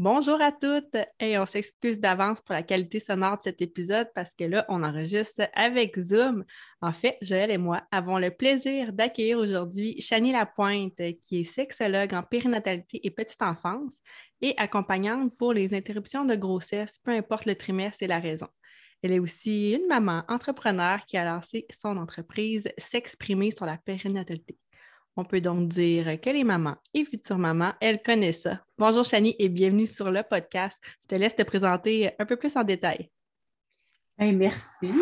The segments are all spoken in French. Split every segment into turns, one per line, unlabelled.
Bonjour à toutes et on s'excuse d'avance pour la qualité sonore de cet épisode parce que là, on enregistre avec Zoom. En fait, Joël et moi avons le plaisir d'accueillir aujourd'hui Chanie Lapointe, qui est sexologue en périnatalité et petite enfance et accompagnante pour les interruptions de grossesse, peu importe le trimestre et la raison. Elle est aussi une maman entrepreneur qui a lancé son entreprise S'exprimer sur la périnatalité. On peut donc dire que les mamans et futures mamans, elles connaissent ça. Bonjour Chani et bienvenue sur le podcast. Je te laisse te présenter un peu plus en détail.
merci.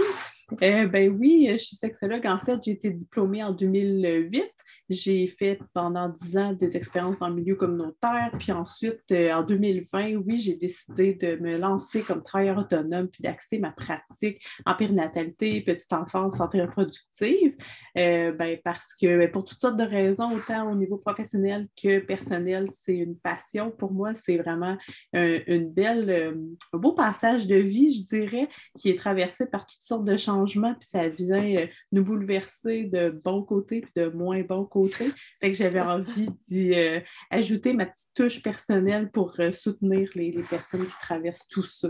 Euh, ben oui, je suis sexologue. En fait, j'ai été diplômée en 2008. J'ai fait pendant dix ans des expériences en milieu communautaire. Puis ensuite, euh, en 2020, oui, j'ai décidé de me lancer comme travailleur autonome puis d'axer ma pratique en périnatalité, petite enfance, santé reproductive. Euh, ben, parce que ben, pour toutes sortes de raisons, autant au niveau professionnel que personnel, c'est une passion pour moi. C'est vraiment une belle, un beau passage de vie, je dirais, qui est traversé par toutes sortes de changements puis ça vient euh, nous bouleverser de bons côtés puis de moins bons côtés. Fait que j'avais envie d'y euh, ajouter ma petite touche personnelle pour euh, soutenir les, personnes qui traversent tout ça.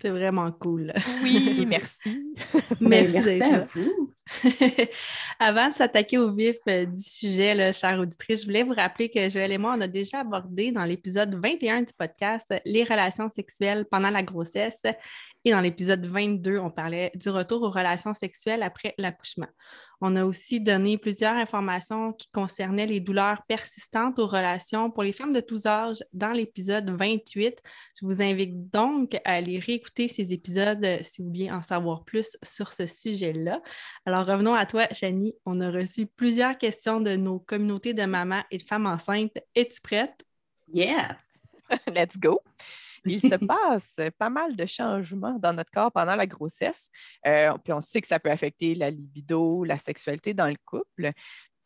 C'est vraiment cool.
Oui, merci.
merci, merci à vous.
Avant de s'attaquer au vif du sujet, là, chère auditrice, je voulais vous rappeler que Joël et moi, on a déjà abordé dans l'épisode 21 du podcast les relations sexuelles pendant la grossesse et dans l'épisode 22, on parlait du retour aux relations sexuelles après l'accouchement. On a aussi donné plusieurs informations qui concernaient les douleurs persistantes aux relations pour les femmes de tous âges dans l'épisode 28. Je vous invite donc à aller réécouter ces épisodes si vous voulez en savoir plus sur ce sujet-là. Alors revenons à toi, Chani. On a reçu plusieurs questions de nos communautés de mamans et de femmes enceintes. Es-tu prête?
Yes!
Let's go! Il se passe pas mal de changements dans notre corps pendant la grossesse. Euh, puis on sait que ça peut affecter la libido, la sexualité dans le couple.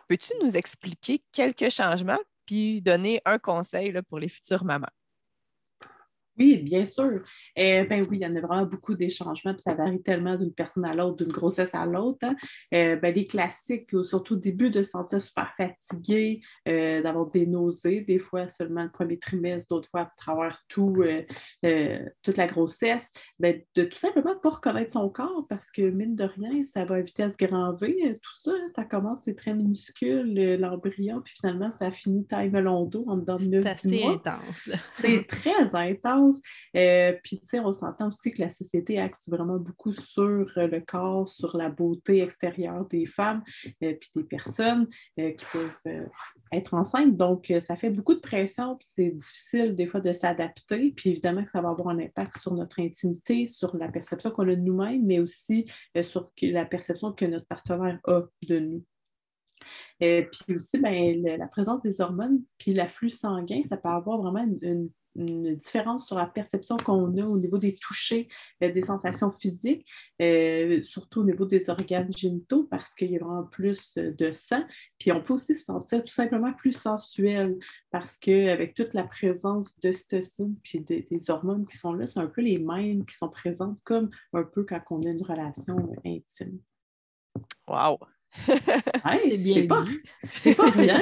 Peux-tu nous expliquer quelques changements puis donner un conseil pour les futures mamans?
Oui, bien sûr. Euh, ben oui, il y en a vraiment beaucoup des changements, puis ça varie tellement d'une personne à l'autre, d'une grossesse à l'autre. Hein. Euh, ben, les classiques, surtout au début, de se sentir super fatigué, euh, d'avoir des nausées, des fois seulement le premier trimestre, d'autres fois à travers tout, toute la grossesse, ben, de tout simplement pas reconnaître son corps parce que, mine de rien, ça va à vitesse grand V. Tout ça, ça commence, c'est très minuscule, l'embryon, puis finalement, ça finit taille melon d'eau en dedans de 9
C'est assez intense.
C'est très intense. Euh, puis, tu sais, on s'entend aussi que la société axe vraiment beaucoup sur euh, le corps, sur la beauté extérieure des femmes, euh, puis des personnes qui peuvent être enceintes. Donc, ça fait beaucoup de pression, puis c'est difficile des fois de s'adapter. Puis, évidemment que ça va avoir un impact sur notre intimité, sur la perception qu'on a de nous-mêmes, mais aussi sur la perception que notre partenaire a de nous. Puis aussi, ben, la présence des hormones, puis l'afflux sanguin, ça peut avoir vraiment une différence sur la perception qu'on a au niveau des touchés, euh, des sensations physiques, euh, surtout au niveau des organes génitaux, parce qu'il y a vraiment plus euh, de sang. Puis on peut aussi se sentir tout simplement plus sensuel, parce qu'avec toute la présence de d'ocytocine puis des, des, hormones qui sont là, c'est un peu les mêmes qui sont présentes comme un peu quand on a une relation intime.
Wow!
C'est bien pas, C'est pas rien.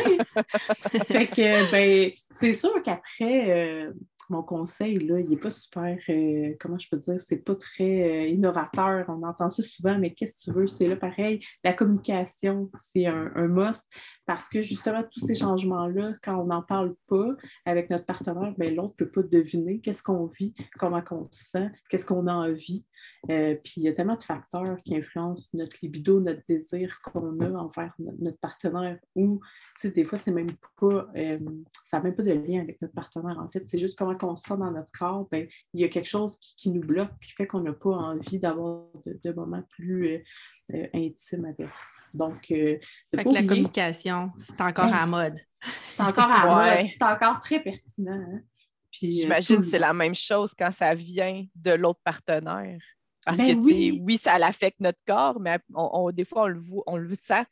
fait que, ben, c'est sûr qu'après, euh, mon conseil, là, il n'est pas super, euh, comment je peux dire, c'est pas très euh, innovateur. On entend ça souvent, mais qu'est-ce que tu veux? C'est là pareil. La communication, c'est un, un, must parce que justement, tous ces changements-là, quand on n'en parle pas avec notre partenaire, ben, l'autre ne peut pas deviner qu'est-ce qu'on vit, comment on se sent, qu'est-ce qu'on a envie. Euh, puis il y a tellement de facteurs qui influencent notre libido, notre désir qu'on a envers notre, partenaire ou, tu sais, des fois, c'est même pas, euh, ça n'a même pas de lien avec notre partenaire. En fait, c'est juste comment on se sent dans notre corps. Ben, il y a quelque chose qui, nous bloque, qui fait qu'on n'a pas envie d'avoir de, moments plus euh, intimes avec. Donc,
la communication, c'est encore à mode.
C'est encore à mode, c'est encore très pertinent. Hein.
J'imagine que c'est la même chose quand ça vient de l'autre partenaire. Parce
Ben
que, tu sais,
oui.
oui, ça l'affecte notre corps, mais on, on- des fois, on le, voit, on le sent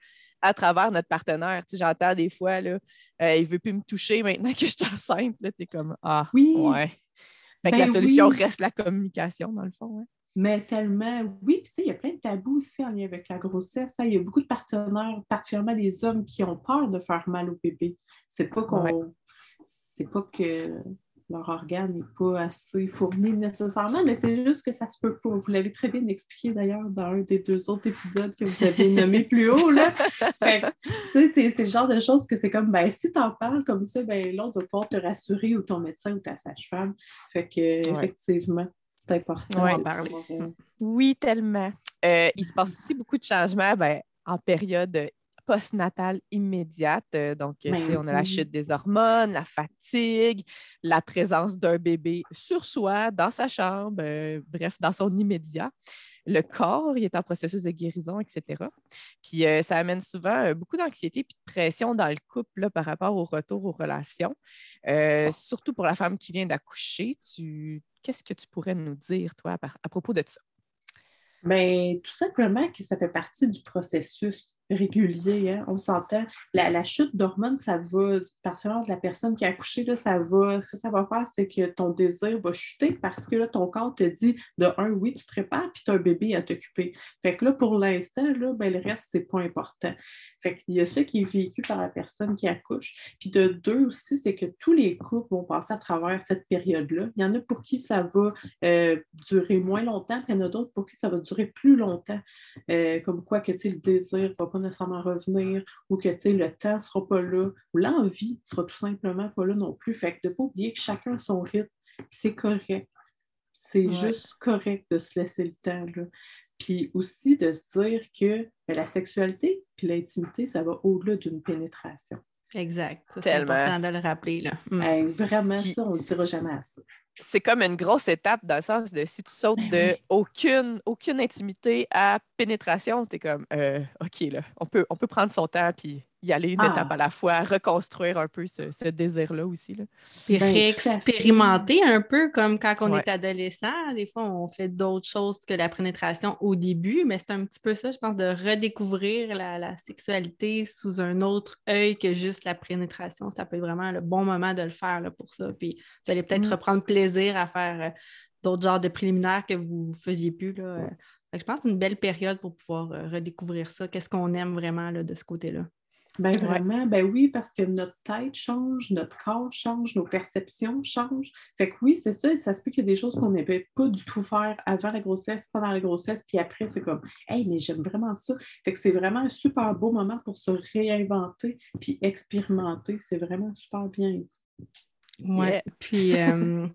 à travers notre partenaire. Tu sais, j'entends des fois, là, euh, il ne veut plus me toucher maintenant que je suis enceinte. Là, tu es comme, ah,
Oui.
ouais. Fait que
Ben
la solution
oui.
reste la communication, dans le fond. hein.
Mais tellement, oui, puis tu sais, il y a plein de tabous aussi en lien avec la grossesse. hein. Il y a beaucoup de partenaires, particulièrement les hommes, qui ont peur de faire mal au bébé. C'est pas qu'on.
Ouais.
C'est pas que leur organe n'est pas assez fourni nécessairement, mais c'est juste que ça se peut pas. Vous l'avez très bien expliqué d'ailleurs dans un des deux autres épisodes que vous avez nommé plus haut. Là. Fait c'est, c'est le genre de choses que c'est comme, ben, si t'en parles comme ça, ben, l'autre va pouvoir te rassurer ou ton médecin ou ta sage-femme. Fait que,
Ouais.
effectivement, c'est important
Ouais.
de
parler.
pouvoir, euh,
Oui, tellement. Euh, il se passe aussi beaucoup de changements ben, en période postnatale immédiate. Euh, donc,
Ben
on a la chute des hormones, la fatigue, la présence d'un bébé sur soi, dans sa chambre, euh, bref, dans son immédiat. Le corps, il est en processus de guérison, etc. Puis euh, ça amène souvent euh, beaucoup d'anxiété et de pression dans le couple là, par rapport au retour aux relations. Surtout pour la femme qui vient d'accoucher. Tu... Qu'est-ce que tu pourrais nous dire, toi, à, propos de ça?
Ben, tout simplement que ça fait partie du processus régulier. hein. On s'entend. La, la chute d'hormones, ça va, particulièrement de la personne qui a accouché, là, ça va, ce que ça va faire, c'est que ton désir va chuter parce que là, ton corps te dit de un, oui, tu te prépares, puis tu as un bébé à t'occuper. Fait que là, pour l'instant, là, ben, le reste, c'est pas important. Fait qu'il y a ça qui est vécu par la personne qui accouche. Puis de deux aussi, c'est que tous les couples vont passer à travers cette période-là. Il y en a pour qui ça va euh, durer moins longtemps, puis il y en a d'autres pour qui ça va durer plus longtemps. Euh, comme quoi que tu le désir va pas nécessairement revenir, ou que tu sais, le temps ne sera pas là, ou l'envie ne sera tout simplement pas là non plus. Fait que de ne pas oublier que chacun a son rythme, c'est correct. C'est
Ouais.
juste correct de se laisser le temps. Là. Puis aussi de se dire que ben, la sexualité puis l'intimité, ça va au-delà d'une pénétration.
Exact. C'est
Tellement.
important de le rappeler. Là. Mm.
Hey, vraiment,
Puis-
ça, on ne le dira jamais assez.
C'est comme une grosse étape dans le sens de si tu sautes
Ben
de
oui.
aucune, aucune intimité à pénétration, tu es comme euh, OK, là, on peut, on peut prendre son temps puis y aller une
Ah.
étape à la fois, reconstruire un peu ce, ce désir-là aussi. Là.
Puis
Ben,
réexpérimenter un peu comme quand on
Ouais.
est adolescent. Des fois, on fait d'autres choses que la pénétration au début, mais c'est un petit peu ça, je pense, de redécouvrir la, la sexualité sous un autre œil que juste la pénétration. Ça peut être vraiment le bon moment de le faire là, pour ça. Puis vous allez peut-être
Mm.
reprendre plaisir à faire euh, d'autres genres de préliminaires que vous ne faisiez plus. Là. Euh, je pense que c'est une belle période pour pouvoir euh, redécouvrir ça. Qu'est-ce qu'on aime vraiment là, de ce côté-là?
Ben
Ouais.
vraiment, ben oui, parce que notre tête change, notre corps change, nos perceptions changent. Fait que oui, c'est ça, ça se peut qu'il y a des choses qu'on n'avait pas du tout faire avant la grossesse, pendant la grossesse, puis après, c'est comme Hey, mais j'aime vraiment ça. Fait que c'est vraiment un super beau moment pour se réinventer puis expérimenter. C'est vraiment super bien dit.
Oui.
Yeah.
Puis euh,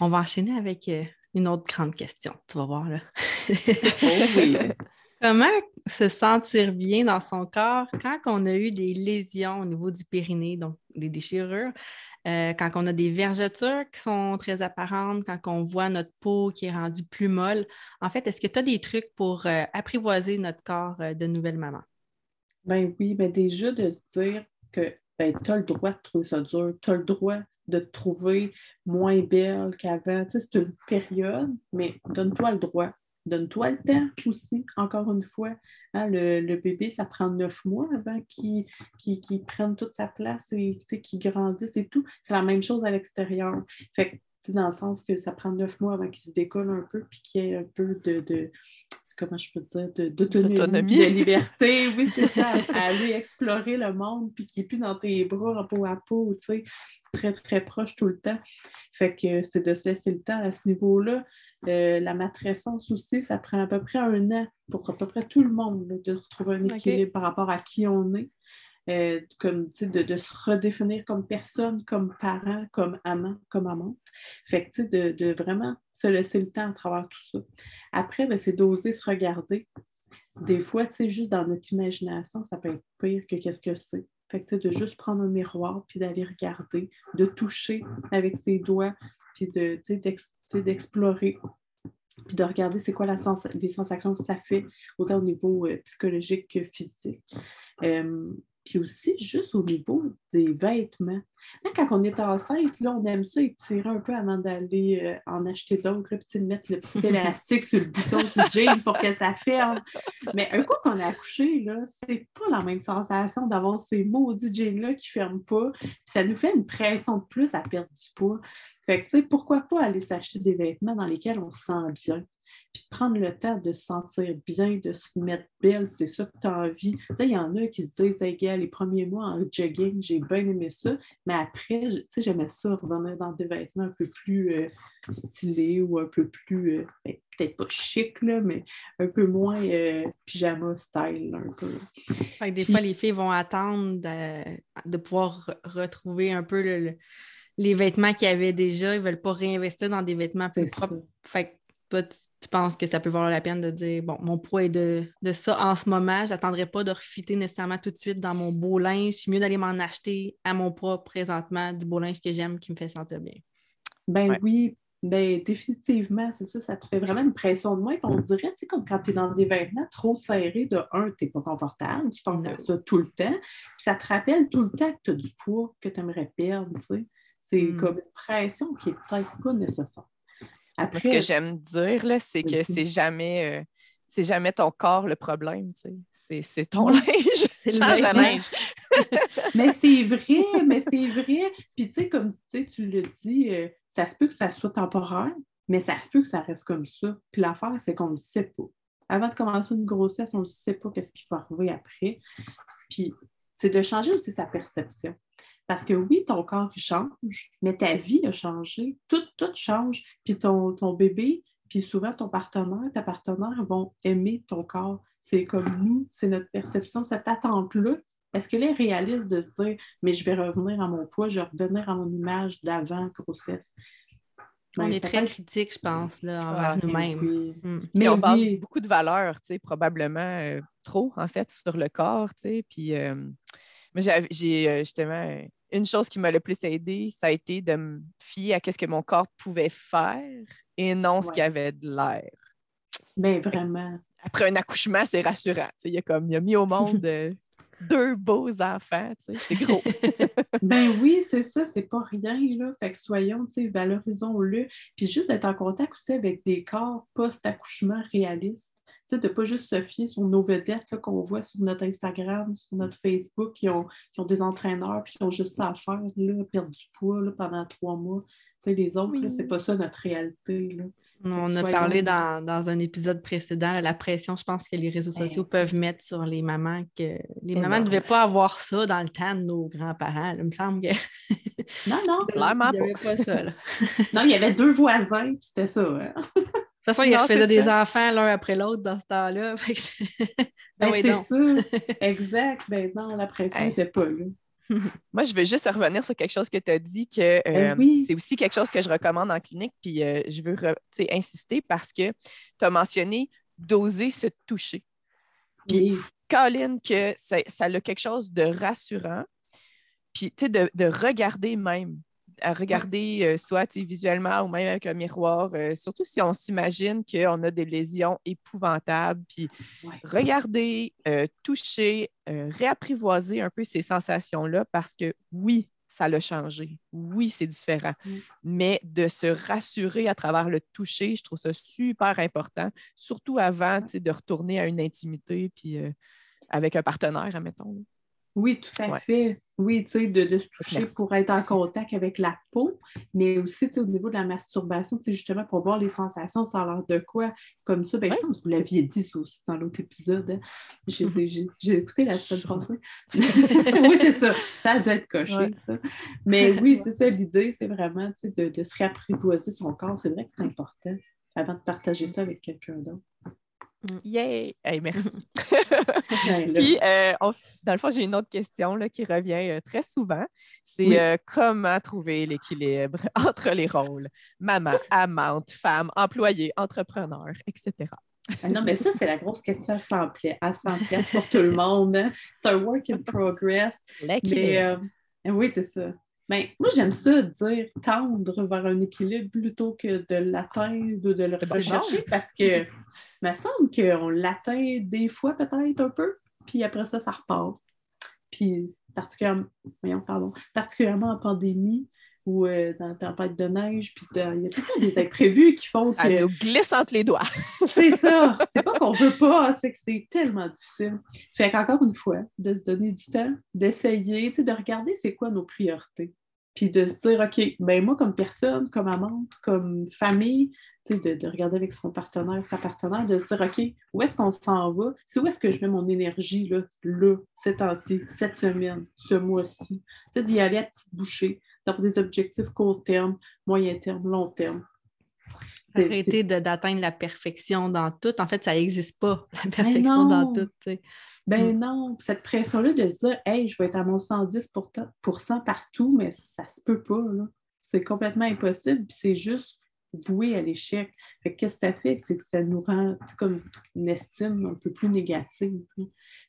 on va enchaîner avec euh, une autre grande question. Tu vas voir là.
Oh oui.
Comment se sentir bien dans son corps quand on a eu des lésions au niveau du périnée, donc des déchirures, euh, quand on a des vergetures qui sont très apparentes, quand on voit notre peau qui est rendue plus molle. En fait, est-ce que tu as des trucs pour euh, apprivoiser notre corps euh, de nouvelle maman?
Ben oui, ben déjà de se dire que ben, tu as le droit de trouver ça dur, tu as le droit de te trouver moins belle qu'avant. Tu sais, c'est une période, mais donne-toi le droit. Donne-toi le temps aussi, encore une fois. Hein, le, le bébé, ça prend neuf mois avant qu'il prenne toute sa place et qu'il grandisse et tout. C'est la même chose à l'extérieur. Fait que, dans le sens que ça prend neuf mois avant qu'il se décolle un peu puis qu'il y ait un peu de, de- comment je peux dire, d'autonomie, de liberté. Oui, c'est ça. à aller explorer le monde puis qu'il n'est plus dans tes bras, peau à peau, tu sais, très, très proche tout le temps. Fait que c'est de se laisser le temps à ce niveau-là. Euh, la matrescence aussi, ça prend à peu près un an pour à peu près tout le monde là, de retrouver un équilibre par rapport à qui on est. Euh, comme, de, de se redéfinir comme personne, comme parent, comme amant, comme amante. Fait que, de, de vraiment se laisser le temps à travers tout ça. Après, ben, c'est d'oser se regarder. Des fois, tu sais, juste dans notre imagination, ça peut être pire que qu'est-ce que c'est. Fait que, tu sais, de juste prendre un miroir, puis d'aller regarder, de toucher avec ses doigts, puis de, sais, d'explorer, puis de regarder c'est quoi la sens les sensations que ça fait, autant au niveau euh, psychologique que physique. Euh, puis aussi juste au niveau des vêtements. Hein, quand on est enceinte, là, on aime ça étirer un peu avant d'aller euh, en acheter d'autres, puis mettre le petit élastique sur le bouton du jean pour que ça ferme. Mais un coup qu'on a accouché, là, c'est pas la même sensation d'avoir ces maudits jeans-là qui ne ferment pas. Puis ça nous fait une pression de plus à perdre du poids. Fait que, tu sais, pourquoi pas aller s'acheter des vêtements dans lesquels on se sent bien? Puis prendre le temps de se sentir bien, de se mettre belle, c'est ça que tu as envie. Tu sais, il y en a qui se disent, hey, gars, les premiers mois en jogging, j'ai bien aimé ça, mais après, tu sais, j'aimais ça, revenir dans des vêtements un peu plus euh, stylés ou un peu plus, euh, ben, peut-être pas chic, là, mais un peu moins euh, pyjama style, un peu.
Fait que des fois, les filles vont attendre de, pouvoir retrouver un peu les vêtements qu'ils avaient déjà. Ils ne veulent pas réinvestir dans des vêtements plus propres. Fait tu penses que ça peut valoir la peine de dire bon, mon poids est de, ça en ce moment, j'attendrai pas de refiter nécessairement tout de suite dans mon beau linge. C'est mieux d'aller m'en acheter à mon poids présentement du beau linge que j'aime qui me fait sentir bien.
Ben oui, ben définitivement, c'est ça, ça te fait vraiment une pression de moins. on dirait, tu sais, comme quand tu es dans des vêtements trop serrés, de un, tu n'es pas confortable, tu penses à ça tout le temps, puis ça te rappelle tout le temps que tu as du poids que tu aimerais perdre, tu sais. C'est hmm. comme une pression qui n'est peut-être pas nécessaire
ce que j'aime dire, c'est que c'est jamais, euh, c'est jamais ton corps le problème, c'est ton linge. C'est le linge.
mais c'est vrai, mais c'est vrai. Puis tu sais, comme tu le dis, euh, ça se peut que ça soit temporaire, mais ça se peut que ça reste comme ça. Puis l'affaire, c'est qu'on ne sait pas. Avant de commencer une grossesse, on ne sait pas qu'est-ce qui va arriver après. Puis c'est de changer aussi sa perception. Parce que oui, ton corps change, mais ta vie a changé. Tout, tout change. Puis ton, ton bébé, puis souvent ton partenaire, ta partenaire vont aimer ton corps. C'est comme nous, c'est notre perception, cette attente-là. Est-ce qu'elle est réaliste de se dire, mais je vais revenir à mon poids, je vais revenir à mon image d'avant grossesse?
on ben, est très critique, je pense, là, envers ah, nous-mêmes.
Hmm. Mais on base beaucoup de valeurs, probablement euh, trop, en fait, sur le corps, Puis, euh, j'ai euh, justement une chose qui m'a le plus aidé, ça a été de me fier à ce que mon corps pouvait faire et non ce qui avait de l'air.
Bien, vraiment.
Après un accouchement, c'est rassurant. Il a, comme, il a mis au monde euh, deux beaux enfants. C'est gros.
ben oui, c'est ça, c'est pas rien. Là. Fait que soyons, valorisons-le. Puis juste d'être en contact aussi avec des corps post-accouchement réalistes de ne pas juste se fier sur nos vedettes qu'on voit sur notre Instagram, sur notre Facebook, qui ont, qui ont des entraîneurs puis qui ont juste ça à faire, là, perdre du poids pendant trois mois. les autres, ce c'est pas ça notre réalité.
On a parlé dans, un épisode précédent, la pression, je pense que les réseaux ben sociaux peuvent mettre sur les mamans, que les mamans ne devaient pas avoir ça dans le temps de nos grands-parents. Il me semble que.
non, non,
clairement il n'y avait pas ça.
non, il y avait deux voisins, c'était ça. Hein.
De toute façon, ils refaisaient des enfants l'un après l'autre dans ce temps-là.
ben, c'est ça. exact. Ben non, la pression n'était pas là.
Moi, je veux juste revenir sur quelque chose que tu as dit, que ben euh, c'est aussi quelque chose que je recommande en clinique, puis euh, je veux insister parce que tu as mentionné d'oser se toucher. Puis, Colin, que ça, a quelque chose de rassurant, puis de, de regarder même à regarder euh, soit visuellement ou même avec un miroir, euh, surtout si on s'imagine qu'on a des lésions épouvantables, puis regarder, euh, toucher, réapprivoiser un peu ces sensations-là parce que oui, ça l'a changé. Oui, c'est différent. Mm. Mais de se rassurer à travers le toucher, je trouve ça super important, surtout avant de retourner à une intimité, puis avec un partenaire, admettons.
Oui, tout à fait. Oui, tu sais, de, se toucher pour être en contact avec la peau, mais aussi, tu sais, au niveau de la masturbation, tu sais, justement, pour voir les sensations, ça a l'air de quoi, comme ça? Ben, je pense que vous l'aviez dit ça aussi dans l'autre épisode. Hein. J'ai écouté la semaine passée. oui, c'est ça. Ça a dû être coché, ça. Mais oui, c'est ça, l'idée, c'est vraiment, tu sais, de, de se réapprivoiser son corps. C'est vrai que c'est important avant de partager ça avec quelqu'un d'autre.
Mm. Yay! merci. Ben, Puis, euh, dans le fond, j'ai une autre question là, qui revient euh, très souvent. C'est euh, comment trouver l'équilibre entre les rôles? Maman, amante, femme, employée, entrepreneur, etc.
Ah non, mais ça, c'est la grosse question à 100 pour tout le monde. Hein. C'est un work in progress. Mais, oui, c'est ça. Ben, moi, j'aime ça dire tendre vers un équilibre plutôt que de l'atteindre ou de le rechercher parce que il me semble qu'on l'atteint des fois peut-être un peu, puis après ça, ça repart. puis particulièrement, pardon, particulièrement en pandémie, ou euh, dans la tempête de neige, puis il y a tout des imprévus qui font que...
Elle nous glisse entre les doigts.
c'est ça. C'est pas qu'on veut pas, c'est que c'est tellement difficile. Fait qu'encore une fois, de se donner du temps, d'essayer, de regarder c'est quoi nos priorités. Puis de se dire, OK, ben moi, comme personne, comme amante, comme famille, de, de, regarder avec son partenaire, sa partenaire, de se dire, OK, où est-ce qu'on s'en va? C'est où est-ce que je mets mon énergie là, là, ces temps-ci, cette semaine, ce mois-ci? D'y aller à petite bouchée, d'avoir des objectifs court terme, moyen terme, long terme.
Arrêter d'atteindre la perfection dans tout. En fait, ça n'existe pas, la ben perfection dans tout.
Ben mm. non, cette pression-là de se dire, hey, je vais être à mon 110% partout, mais ça se peut pas. C'est complètement impossible. Puis c'est juste voué à l'échec. qu'est-ce que ça fait? C'est que ça nous rend comme une estime un peu plus négative.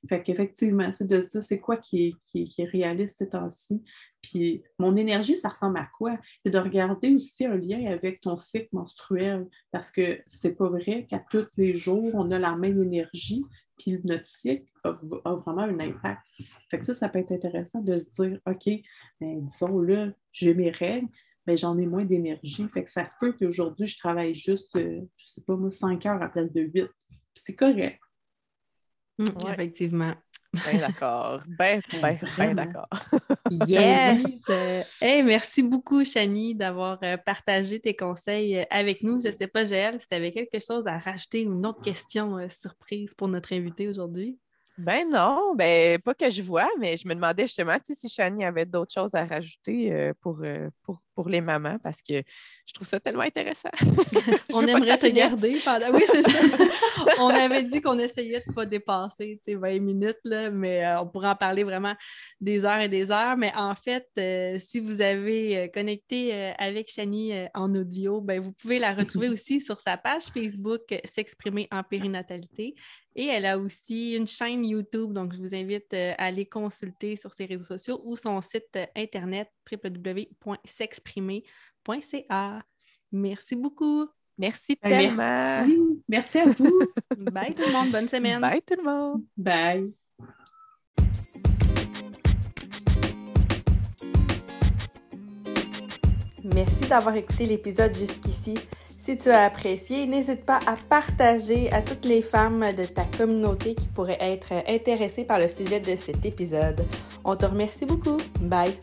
Fait qu'effectivement, c'est de dire c'est quoi qui est, qui, est, réaliste ces temps-ci? Puis mon énergie, ça ressemble à quoi? C'est de regarder aussi un lien avec ton cycle menstruel. Parce que c'est pas vrai qu'à tous les jours, on a la même énergie. Puis notre cycle a, vraiment un impact. Fait que ça, ça peut être intéressant de se dire, OK, ben, disons là, j'ai mes règles, ben, j'en ai moins d'énergie. Fait que ça se peut qu'aujourd'hui, je travaille juste, euh, je sais pas moi, 5 heures à place de 8. C'est correct.
Mmh, effectivement.
Bien d'accord. Bien, bien, bien d'accord.
yes! hey, merci beaucoup, Chani, d'avoir euh, partagé tes conseils euh, avec nous. Je ne sais pas, Gaëlle, si tu avais quelque chose à rajouter ou une autre question surprise pour notre invité aujourd'hui?
Ben non, ben pas que je vois, mais je me demandais justement si Chani avait d'autres choses à rajouter euh, pour, euh, pour, pour, les mamans parce que je trouve ça tellement intéressant.
on aimerait te garder pendant. Oui, c'est ça. on avait dit qu'on essayait de ne pas dépasser 20 minutes, là, mais euh, on pourrait en parler vraiment des heures et des heures. Mais en fait, si vous avez connecté avec Chani en audio, ben, vous pouvez la retrouver aussi sur sa page Facebook S'exprimer en périnatalité. Et elle a aussi une chaîne YouTube, donc je vous invite euh, à aller consulter sur ses réseaux sociaux ou son site euh, internet www.s'exprimer.ca. Merci beaucoup.
Merci ben, tellement.
Merci. Merci à vous.
Bye tout le monde. Bonne semaine.
Bye tout le monde.
Bye.
Merci d'avoir écouté l'épisode jusqu'ici. Si tu as apprécié, n'hésite pas à partager à toutes les femmes de ta communauté qui pourraient être intéressées par le sujet de cet épisode. On te remercie beaucoup. Bye!